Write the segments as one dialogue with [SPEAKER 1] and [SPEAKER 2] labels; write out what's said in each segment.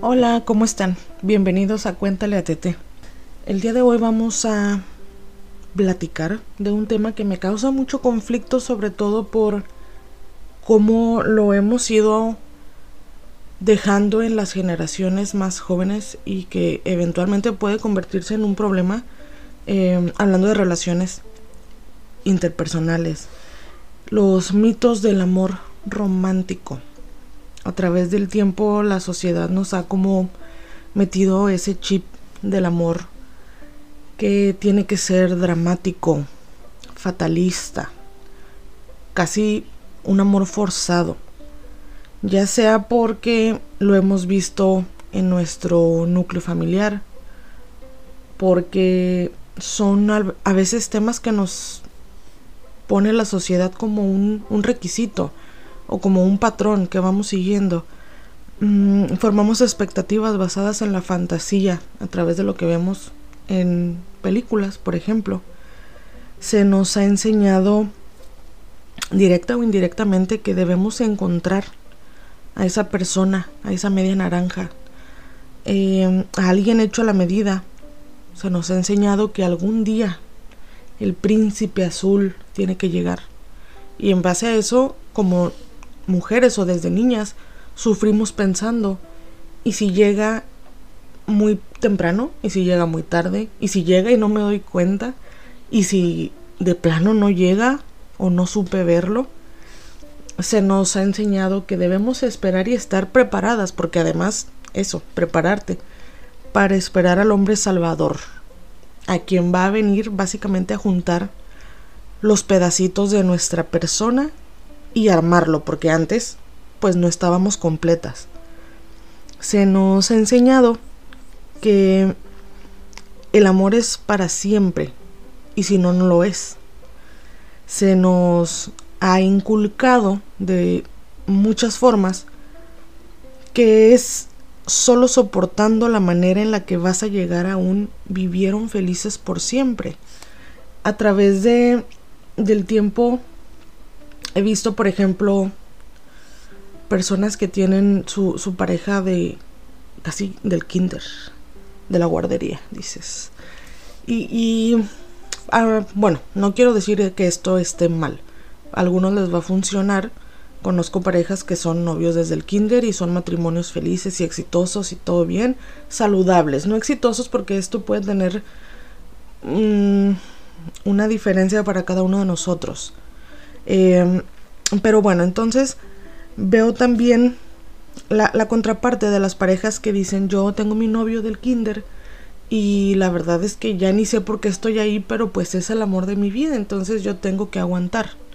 [SPEAKER 1] Hola, ¿cómo están? Bienvenidos a Cuéntale a Tete. El día de hoy vamos a platicar de un tema que me causa mucho conflicto, sobre todo por cómo lo hemos ido dejando en las generaciones más jóvenes y que eventualmente puede convertirse en un problema eh, hablando de relaciones interpersonales. Los mitos del amor romántico. A través del tiempo la sociedad nos ha como metido ese chip del amor que tiene que ser dramático, fatalista, casi un amor forzado, ya sea porque lo hemos visto en nuestro núcleo familiar, porque son a veces temas que nos pone la sociedad como un, requisito o como un patrón que vamos siguiendo. Mm, formamos expectativas basadas en la fantasía a través de lo que vemos en películas, por ejemplo. Se nos ha enseñado directa o indirectamente que debemos encontrar a esa persona, a esa media naranja, eh, a alguien hecho a la medida. Se nos ha enseñado que algún día el príncipe azul tiene que llegar. Y en base a eso, como mujeres o desde niñas, sufrimos pensando, ¿y si llega muy temprano? ¿Y si llega muy tarde? ¿Y si llega y no me doy cuenta? ¿Y si de plano no llega o no supe verlo? Se nos ha enseñado que debemos esperar y estar preparadas, porque además, eso, prepararte, para esperar al hombre salvador, a quien va a venir básicamente a juntar los pedacitos de nuestra persona y armarlo, porque antes pues no estábamos completas. Se nos ha enseñado que el amor es para siempre y si no, no lo es. Se nos ha inculcado de muchas formas que es solo soportando la manera en la que vas a llegar a un vivieron felices por siempre. A través de del tiempo he visto, por ejemplo, personas que tienen su, su pareja de casi del kinder, de la guardería, dices. Y, y ah, bueno, no quiero decir que esto esté mal. A algunos les va a funcionar Conozco parejas que son novios desde el kinder y son matrimonios felices y exitosos y todo bien, saludables, no exitosos porque esto puede tener mm, una diferencia para cada uno de nosotros. Em, pero bueno, entonces veo también la, la contraparte de las parejas que dicen yo tengo mi novio del kinder y la verdad es que ya ni sé por qué estoy ahí, pero pues es el amor de mi vida, entonces yo tengo que aguantar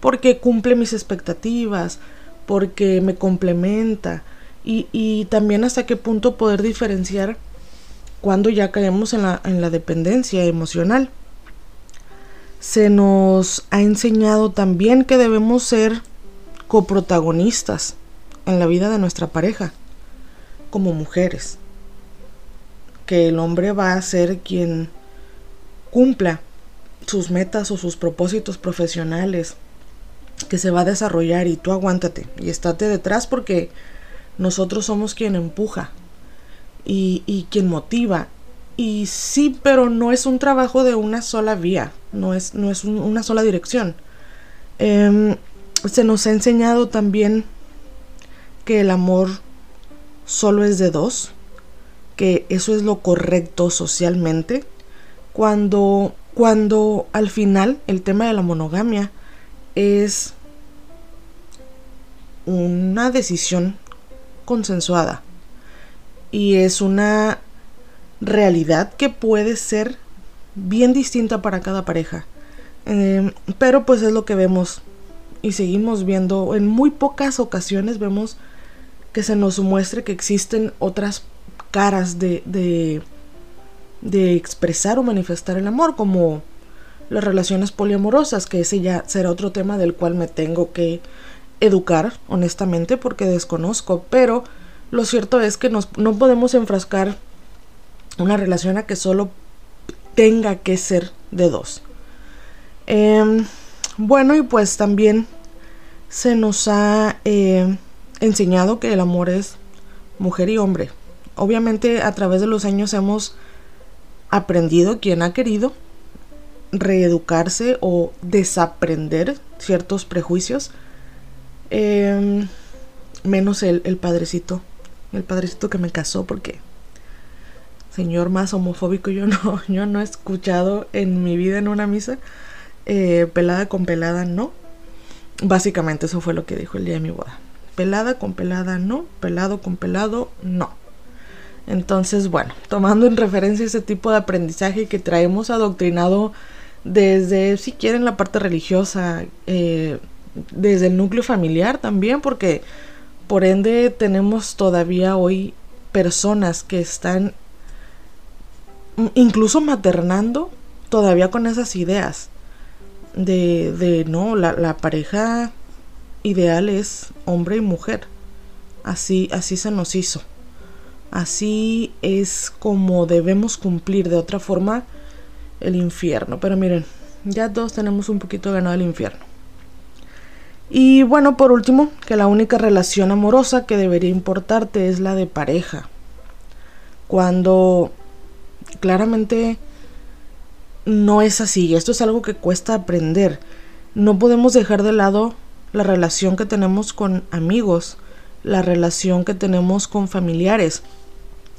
[SPEAKER 1] porque cumple mis expectativas, porque me complementa y, también hasta qué punto poder diferenciar cuando ya caemos en la, en la dependencia emocional. Se nos ha enseñado también que debemos ser coprotagonistas en la vida de nuestra pareja, como mujeres. Que el hombre va a ser quien cumpla sus metas o sus propósitos profesionales, que se va a desarrollar y tú aguántate y estate detrás porque nosotros somos quien empuja y, quien motiva. Y sí, pero no es un trabajo de una sola vía, no es, no es una sola dirección. Em, se nos ha enseñado también que el amor solo es de dos, que eso es lo correcto socialmente, cuando, cuando al final el tema de la monogamia es una decisión consensuada y es una realidad que puede ser bien distinta para cada pareja. Em, pero pues es lo que vemos y seguimos viendo. En muy pocas ocasiones vemos que se nos muestre que existen otras caras de, de, de expresar o manifestar el amor, como las relaciones poliamorosas, que ese ya será otro tema del cual me tengo que educar, honestamente, porque desconozco, pero lo cierto es que nos, no podemos enfrascar una relación a que solo tenga que ser de dos. Em, bueno, y pues también se nos ha eh, enseñado que el amor es mujer y hombre. Obviamente a través de los años hemos aprendido, quien ha querido, reeducarse o desaprender ciertos prejuicios. Em, menos el, el, padrecito, el padrecito que me casó porque señor más homofóbico yo no, yo no he escuchado en mi vida en una misa. Eh, pelada con pelada no. Básicamente eso fue lo que dijo el día de mi boda. Pelada con pelada no, pelado con pelado no. Entonces, bueno, tomando en referencia ese tipo de aprendizaje que traemos adoctrinado desde, si quieren, la parte religiosa, eh, desde el núcleo familiar también, porque por ende tenemos todavía hoy personas que están incluso maternando todavía con esas ideas de, de no, la, la pareja ideal es hombre y mujer. Así, así se nos hizo. Así es como debemos cumplir de otra forma el infierno. Pero miren, ya todos tenemos un poquito ganado el infierno. Y bueno, por último, que la única relación amorosa que debería importarte es la de pareja. Cuando claramente no es así. Esto es algo que cuesta aprender. No podemos dejar de lado la relación que tenemos con amigos, la relación que tenemos con familiares.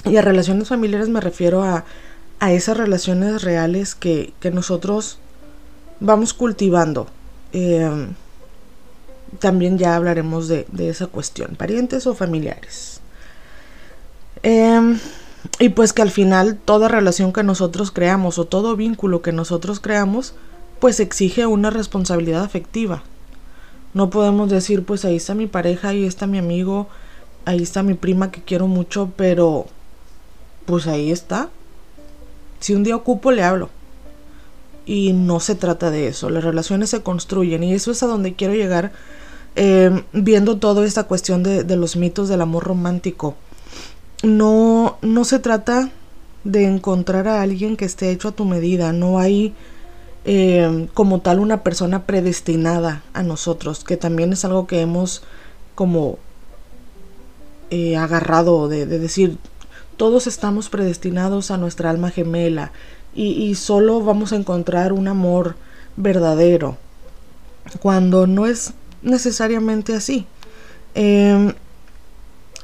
[SPEAKER 1] Y a relaciones familiares me refiero a a esas relaciones reales que, nosotros vamos cultivando. Em, también ya hablaremos de, esa cuestión, parientes o familiares. Em, y pues que al final toda relación que nosotros creamos o todo vínculo que nosotros creamos, pues exige una responsabilidad afectiva. No podemos decir, pues ahí está mi pareja, ahí está mi amigo, ahí está mi prima que quiero mucho, pero pues ahí está. Si un día ocupo, le hablo. Y no se trata de eso. Las relaciones se construyen y eso es a donde quiero llegar em, viendo toda esta cuestión de, los mitos del amor romántico. No, no se trata de encontrar a alguien que esté hecho a tu medida. No hay em, como tal una persona predestinada a nosotros, que también es algo que hemos como eh, agarrado de decir, todos estamos predestinados a nuestra alma gemela y, solo vamos a encontrar un amor verdadero cuando no es necesariamente así. Em,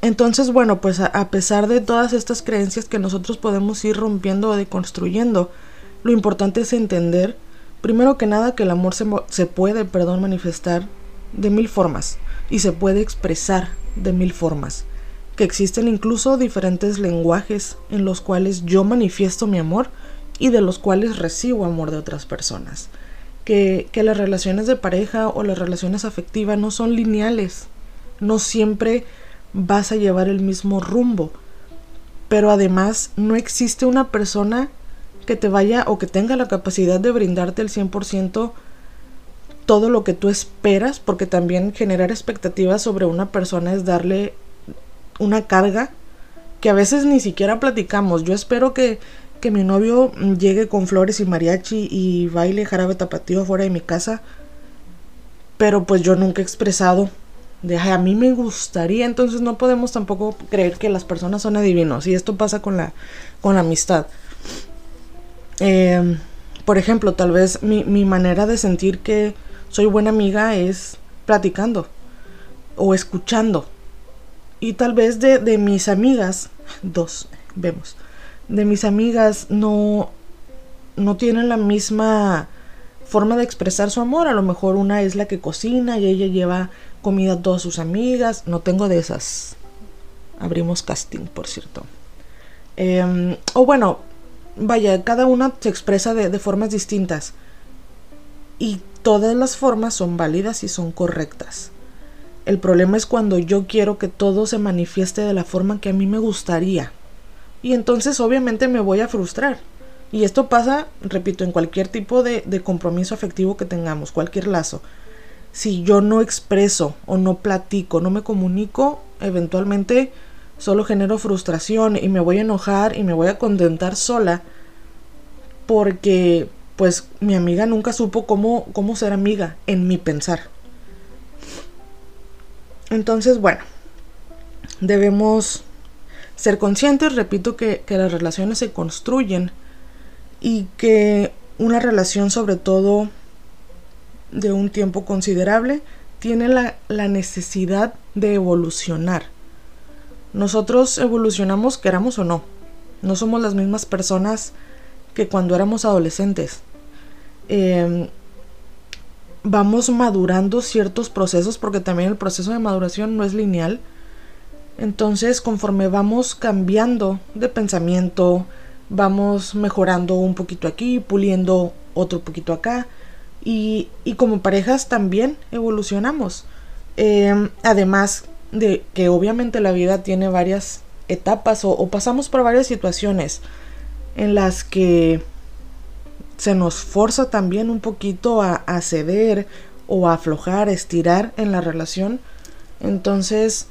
[SPEAKER 1] entonces, bueno, pues a, pesar de todas estas creencias que nosotros podemos ir rompiendo o deconstruyendo, lo importante es entender, primero que nada, que el amor se, se puede, perdón, manifestar de mil formas y se puede expresar de mil formas que existen incluso diferentes lenguajes en los cuales yo manifiesto mi amor y de los cuales recibo amor de otras personas. Que, que las relaciones de pareja o las relaciones afectivas no son lineales, no siempre vas a llevar el mismo rumbo, pero además no existe una persona que te vaya o que tenga la capacidad de brindarte el 100% todo lo que tú esperas, porque también generar expectativas sobre una persona es darle una carga que a veces ni siquiera platicamos. Yo espero que, que mi novio llegue con flores y mariachi y baile jarabe tapatío fuera de mi casa. Pero pues yo nunca he expresado de a mí me gustaría, entonces no podemos tampoco creer que las personas son adivinos. Y esto pasa con la, con la amistad. Em, por ejemplo, tal vez mi, mi manera de sentir que soy buena amiga es platicando o escuchando y tal vez de, de mis amigas, dos, vemos, de mis amigas no, no tienen la misma forma de expresar su amor. A lo mejor una es la que cocina y ella lleva comida a todas sus amigas. No tengo de esas. Abrimos casting, por cierto. Em, o bueno, vaya, cada una se expresa de, de formas distintas. Y todas las formas son válidas y son correctas. El problema es cuando yo quiero que todo se manifieste de la forma que a mí me gustaría. Y entonces obviamente me voy a frustrar. Y esto pasa, repito, en cualquier tipo de, compromiso afectivo que tengamos, cualquier lazo. Si yo no expreso o no platico, no me comunico, eventualmente solo genero frustración y me voy a enojar y me voy a contentar sola porque pues mi amiga nunca supo cómo, cómo ser amiga en mi pensar. Entonces, bueno, debemos ser conscientes, repito, que, las relaciones se construyen y que una relación sobre todo de un tiempo considerable tiene la, la, necesidad de evolucionar. Nosotros evolucionamos queramos o no. No somos las mismas personas que cuando éramos adolescentes. Em, vamos madurando ciertos procesos porque también el proceso de maduración no es lineal. Entonces, conforme vamos cambiando de pensamiento, vamos mejorando un poquito aquí, puliendo otro poquito acá. Y, como parejas también evolucionamos. Em, además de que obviamente la vida tiene varias etapas o pasamos por varias situaciones en las que se nos forza también un poquito a, ceder o a aflojar, a estirar en la relación. Entonces,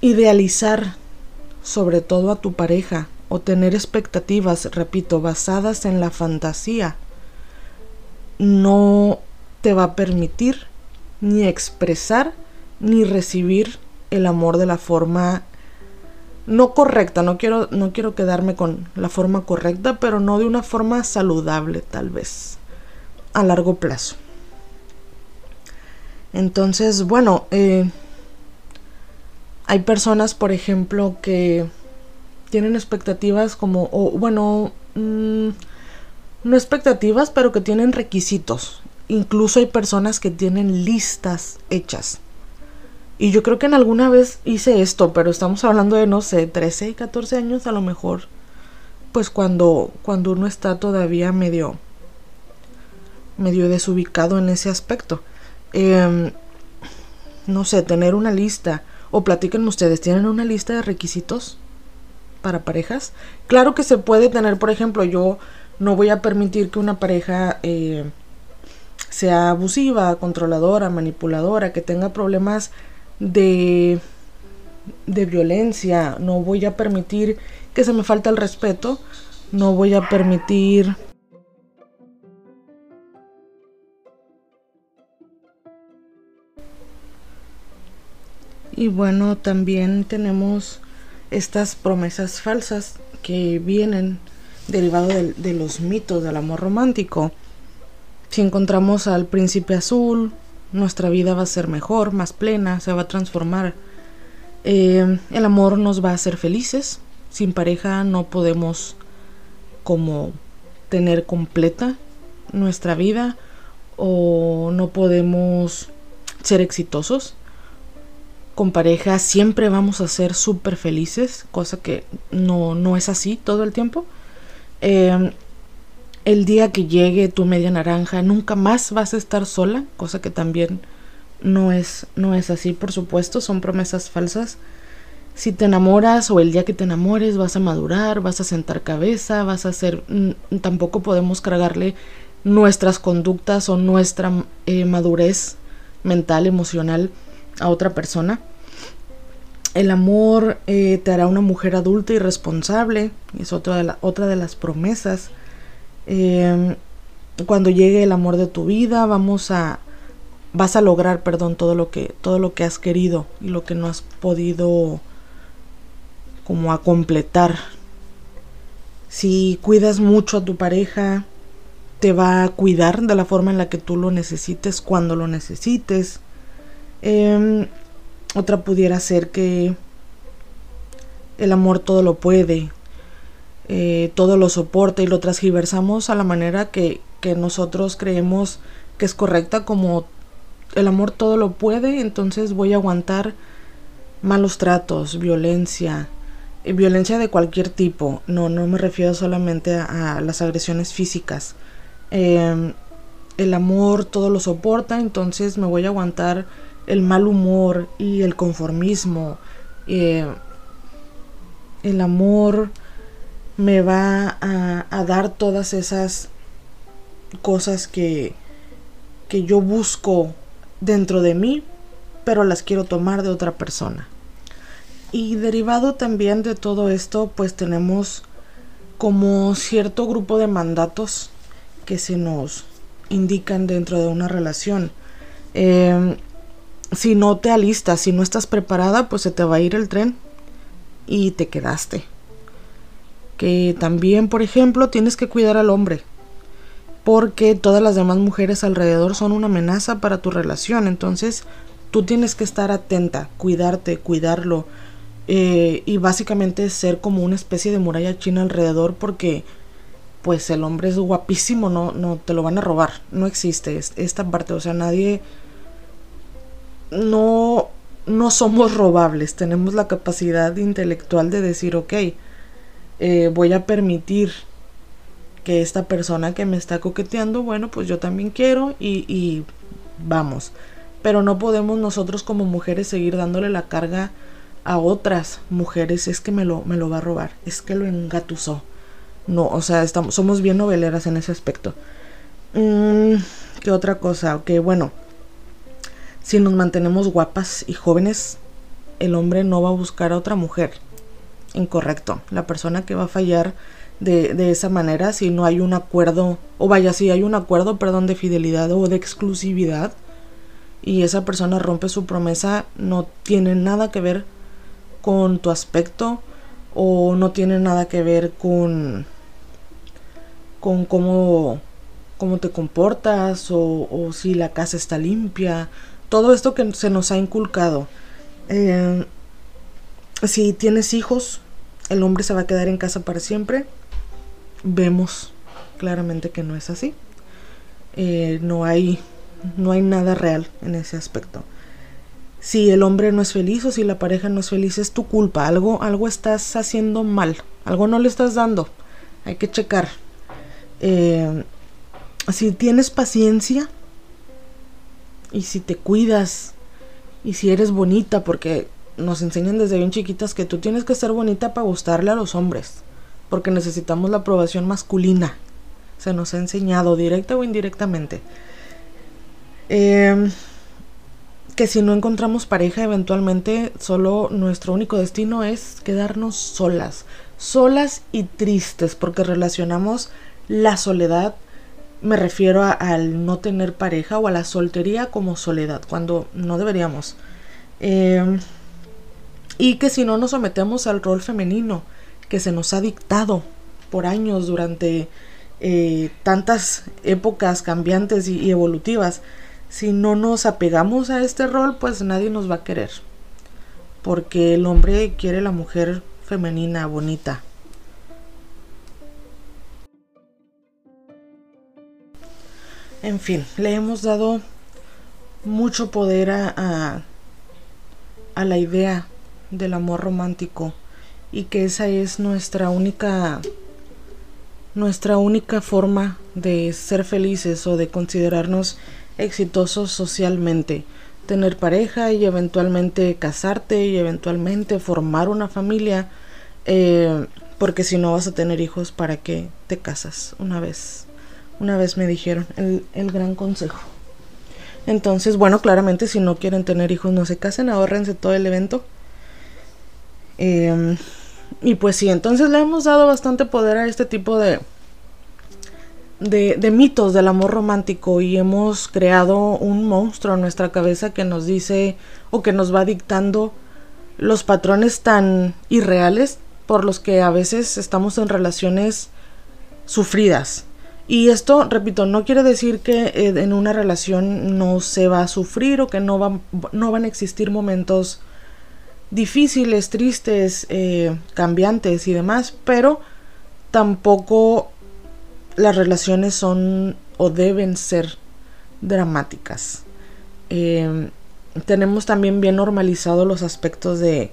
[SPEAKER 1] idealizar sobre todo a tu pareja o tener expectativas, repito, basadas en la fantasía, no te va a permitir ni expresar ni recibir el amor de la forma no correcta, no quiero, no quiero quedarme con la forma correcta, pero no de una forma saludable tal vez, a largo plazo. Entonces, bueno, eh, hay personas, por ejemplo, que tienen expectativas como, o bueno, mm, no expectativas, pero que tienen requisitos. Incluso hay personas que tienen listas hechas y yo creo que en alguna vez hice esto, pero estamos hablando de, no sé, 13, 14 años a lo mejor. Pues cuando, cuando uno está todavía medio, medio desubicado en ese aspecto. Em, no sé, tener una lista. O platiquen ustedes, ¿tienen una lista de requisitos para parejas? Claro que se puede tener, por ejemplo, yo no voy a permitir que una pareja eh, sea abusiva, controladora, manipuladora, que tenga problemas de, de violencia, no voy a permitir que se me falte el respeto, no voy a permitir Y bueno, también tenemos estas promesas falsas que vienen derivado de, de, los mitos del amor romántico. Si encontramos al príncipe azul, nuestra vida va a ser mejor, más plena, se va a transformar. Eh, el amor nos va a hacer felices. Sin pareja no podemos como tener completa nuestra vida o no podemos ser exitosos. Con pareja siempre vamos a ser súper felices, cosa que no, no es así todo el tiempo. Eh, el día que llegue tu media naranja nunca más vas a estar sola, cosa que también no es, no es así, por supuesto, son promesas falsas. Si te enamoras o el día que te enamores vas a madurar, vas a sentar cabeza, vas a hacer... Mm, tampoco podemos cargarle nuestras conductas o nuestra eh, madurez mental, emocional a otra persona. El amor eh, te hará una mujer adulta y responsable, es otra otra de las promesas Em, cuando llegue el amor de tu vida, vamos a vas a lograr, perdón, todo lo que todo lo que has querido y lo que no has podido como a completar. Si cuidas mucho a tu pareja, te va a cuidar de la forma en la que tú lo necesites, cuando lo necesites. Em, otra pudiera ser que el amor todo lo puede, eh, todo lo soporta y lo transgiversamos a la manera que, nosotros creemos que es correcta, como el amor todo lo puede, entonces voy a aguantar malos tratos, violencia, violencia de cualquier tipo, no, no me refiero solamente a, las agresiones físicas. Em, el amor todo lo soporta, entonces me voy a aguantar el mal humor y el conformismo. Eh, el amor me va a, dar todas esas cosas que, que yo busco dentro de mí, pero las quiero tomar de otra persona. Y derivado también de todo esto, pues tenemos como cierto grupo de mandatos que se nos indican dentro de una relación. Em, si no te alistas, si no estás preparada, pues se te va a ir el tren y te quedaste. Que también, por ejemplo, tienes que cuidar al hombre. Porque todas las demás mujeres alrededor son una amenaza para tu relación. Entonces, tú tienes que estar atenta, cuidarte, cuidarlo. Eh, y básicamente ser como una especie de muralla china alrededor porque pues el hombre es guapísimo, no, no te lo van a robar. No existe esta parte. O sea, nadie no, no somos robables, tenemos la capacidad intelectual de decir, ok, eh, voy a permitir que esta persona que me está coqueteando, bueno, pues yo también quiero y, vamos. Pero no podemos nosotros como mujeres seguir dándole la carga a otras mujeres, es que me lo, me lo va a robar, es que lo engatusó. No, o sea, estamos, somos bien noveleras en ese aspecto. Mm, ¿Qué otra cosa? Ok, bueno, si nos mantenemos guapas y jóvenes, el hombre no va a buscar a otra mujer. Incorrecto. La persona que va a fallar de, de, esa manera, si no hay un acuerdo, o vaya, si hay un acuerdo, perdón, de fidelidad o de exclusividad, y esa persona rompe su promesa, no tiene nada que ver con tu aspecto, o no tiene nada que ver con, con cómo, cómo te comportas, o, o si la casa está limpia, todo esto que se nos ha inculcado. Eh, si tienes hijos, el hombre se va a quedar en casa para siempre. Vemos claramente que no es así. Eh, no hay no hay nada real en ese aspecto. Si el hombre no es feliz o si la pareja no es feliz es tu culpa. Algo algo estás haciendo mal. Algo no le estás dando. Hay que checar. Eh, si tienes paciencia, y si te cuidas y si eres bonita, porque nos enseñan desde bien chiquitas que tú tienes que ser bonita para gustarle a los hombres, porque necesitamos la aprobación masculina. Se nos ha enseñado directa o indirectamente. Em, que si no encontramos pareja, eventualmente solo nuestro único destino es quedarnos solas, solas y tristes, porque relacionamos la soledad me refiero al no tener pareja o a la soltería como soledad, cuando no deberíamos. Em, y que si no nos sometemos al rol femenino que se nos ha dictado por años durante eh, tantas épocas cambiantes y, evolutivas, si no nos apegamos a este rol, pues nadie nos va a querer. Porque el hombre quiere la mujer femenina, bonita, En fin, le hemos dado mucho poder a, a, la idea del amor romántico y que esa es nuestra única nuestra única forma de ser felices o de considerarnos exitosos socialmente tener pareja y eventualmente casarte y eventualmente formar una familia eh, porque si no vas a tener hijos para qué te casas una vez una vez me dijeron el, gran consejo. Entonces, bueno, claramente si no quieren tener hijos no se casen, ahorrense todo el evento. Em, y pues sí, entonces le hemos dado bastante poder a este tipo de, de, mitos del amor romántico y hemos creado un monstruo en nuestra cabeza que nos dice o que nos va dictando los patrones tan irreales por los que a veces estamos en relaciones sufridas. Y esto, repito, no quiere decir que eh, en una relación no se va a sufrir o que no, va, no van a existir momentos difíciles, tristes, eh, cambiantes y demás, pero tampoco las relaciones son o deben ser dramáticas. Eh, tenemos también bien normalizado los aspectos de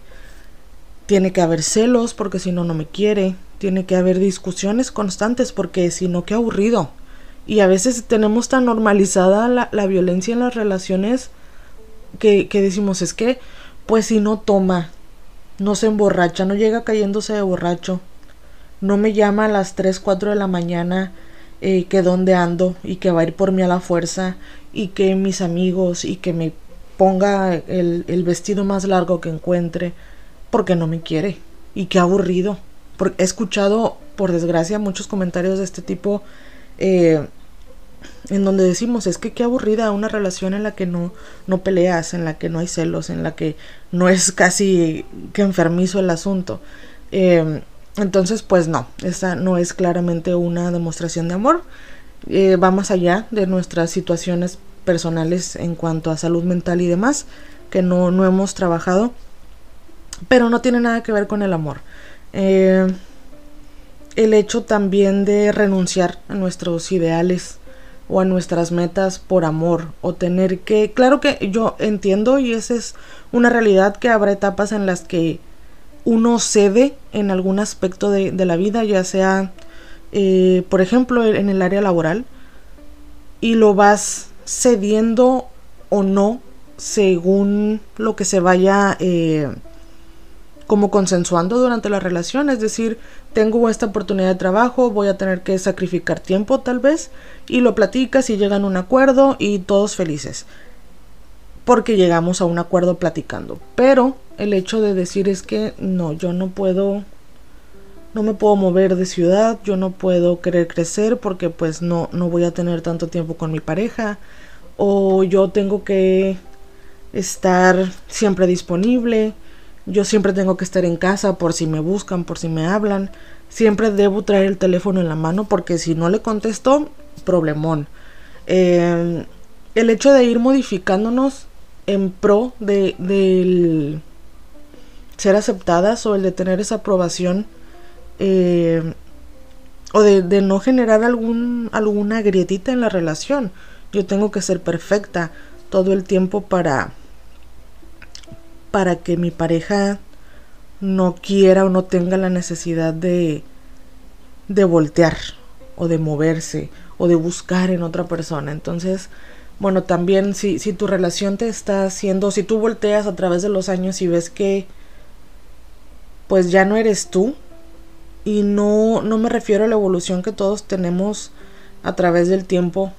[SPEAKER 1] tiene que haber celos porque si no, no me quiere tiene que haber discusiones constantes porque si no, qué aburrido. Y a veces tenemos tan normalizada la, violencia en las relaciones que, decimos, es que, pues si no toma, no se emborracha, no llega cayéndose de borracho, no me llama a las 3, 4 de la mañana eh, que dónde ando y que va a ir por mí a la fuerza y que mis amigos y que me ponga el, el vestido más largo que encuentre porque no me quiere y qué aburrido. He escuchado, por desgracia, muchos comentarios de este tipo eh, en donde decimos es que qué aburrida una relación en la que no, no peleas, en la que no hay celos, en la que no es casi que enfermizo el asunto. Em, entonces, pues no, esa no es claramente una demostración de amor. Eh, va más allá de nuestras situaciones personales en cuanto a salud mental y demás, que no, no hemos trabajado, pero no tiene nada que ver con el amor. Eh, el hecho también de renunciar a nuestros ideales o a nuestras metas por amor o tener que, claro que yo entiendo y esa es una realidad que habrá etapas en las que uno cede en algún aspecto de, la vida, ya sea, eh, por ejemplo, en el área laboral, y lo vas cediendo o no según lo que se vaya eh, como consensuando durante la relación, es decir, tengo esta oportunidad de trabajo, voy a tener que sacrificar tiempo tal vez, y lo platicas y llegan a un acuerdo y todos felices, porque llegamos a un acuerdo platicando, pero el hecho de decir es que no, yo no puedo, no me puedo mover de ciudad, yo no puedo querer crecer porque pues no, no voy a tener tanto tiempo con mi pareja, o yo tengo que estar siempre disponible, yo siempre tengo que estar en casa por si me buscan, por si me hablan, siempre debo traer el teléfono en la mano porque si no le contesto, problemón. Em, el hecho de ir modificándonos en pro de, ser aceptadas o el de tener esa aprobación eh, o de, no generar algún, alguna grietita en la relación. Yo tengo que ser perfecta todo el tiempo para, para que mi pareja no quiera o no tenga la necesidad de, de voltear o de moverse o de buscar en otra persona. Entonces, bueno, también si, si tu relación te está haciendo, si tú volteas a través de los años y ves que pues ya no eres tú. Y no, no me refiero a la evolución que todos tenemos a través del tiempo.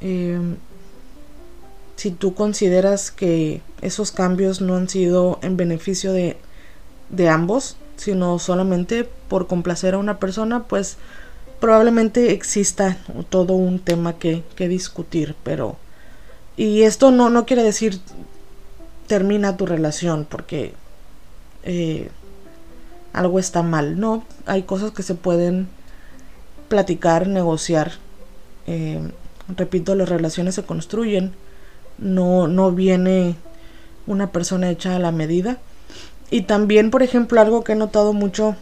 [SPEAKER 1] Em, si tú consideras que esos cambios no han sido en beneficio de, de ambos, sino solamente por complacer a una persona, pues probablemente exista todo un tema que, que discutir, pero... Y esto no, no quiere decir termina tu relación, porque eh, algo está mal. No, hay cosas que se pueden platicar, negociar. Eh, repito, las relaciones se construyen. No, no viene una persona hecha a la medida. Y también, por ejemplo, algo que he notado mucho,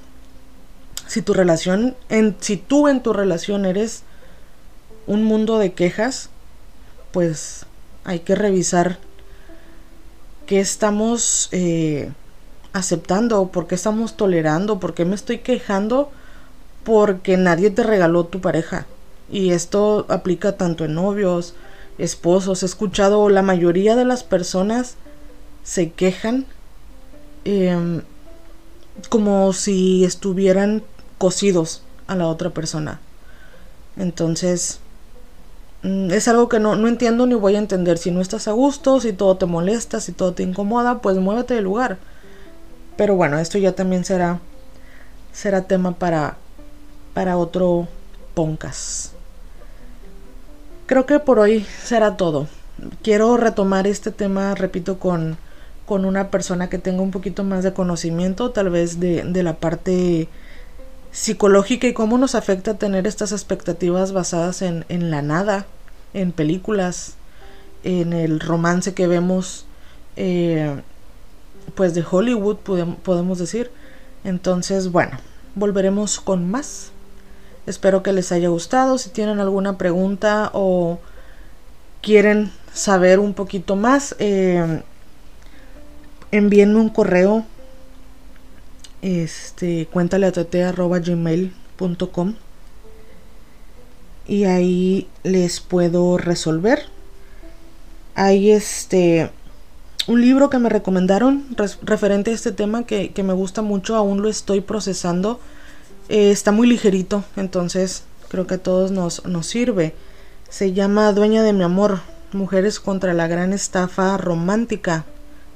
[SPEAKER 1] si tu relación, en, si tú en tu relación eres un mundo de quejas, pues hay que revisar qué estamos eh, aceptando? ¿Por qué estamos tolerando? ¿Por qué me estoy quejando? Porque nadie te regaló tu pareja. Y esto aplica tanto en novios, esposos. He escuchado la mayoría de las personas se quejan em, como si estuvieran cosidos a la otra persona. Entonces, mm, es algo que no, no entiendo ni voy a entender. Si no estás a gusto, si todo te molesta, si todo te incomoda, pues muévete del lugar. Pero bueno, esto ya también será, será tema para, para otro podcast. Creo que por hoy será todo. Quiero retomar este tema, repito, con, con una persona que tenga un poquito más de conocimiento, tal vez de, de la parte psicológica y cómo nos afecta tener estas expectativas basadas en, en la nada, en películas, en el romance que vemos eh, pues de Hollywood podemos decir. Entonces, bueno, volveremos con más. Espero que les haya gustado. Si tienen alguna pregunta o quieren saber un poquito más, eh, envíenme un correo. Este, cuéntale a gmail.com y ahí les puedo resolver. Ahí este un libro que me recomendaron referente a este tema que, me gusta mucho, aún lo estoy procesando. Eh, está muy ligerito, entonces creo que a todos nos, nos sirve. Se llama Dueña de mi amor, Mujeres contra la gran estafa romántica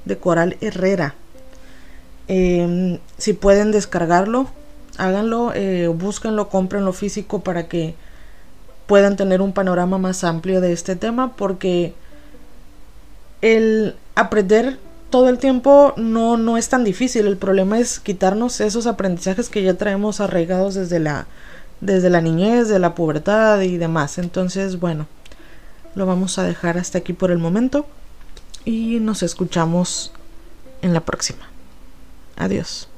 [SPEAKER 1] de Coral Herrera. Em, si pueden descargarlo, háganlo, eh, búsquenlo, cómprenlo físico para que puedan tener un panorama más amplio de este tema porque el aprender todo el tiempo no, no es tan difícil. El problema es quitarnos esos aprendizajes que ya traemos arraigados desde la, desde la niñez, de la pubertad y demás. Entonces, bueno, lo vamos a dejar hasta aquí por el momento y nos escuchamos en la próxima. Adiós.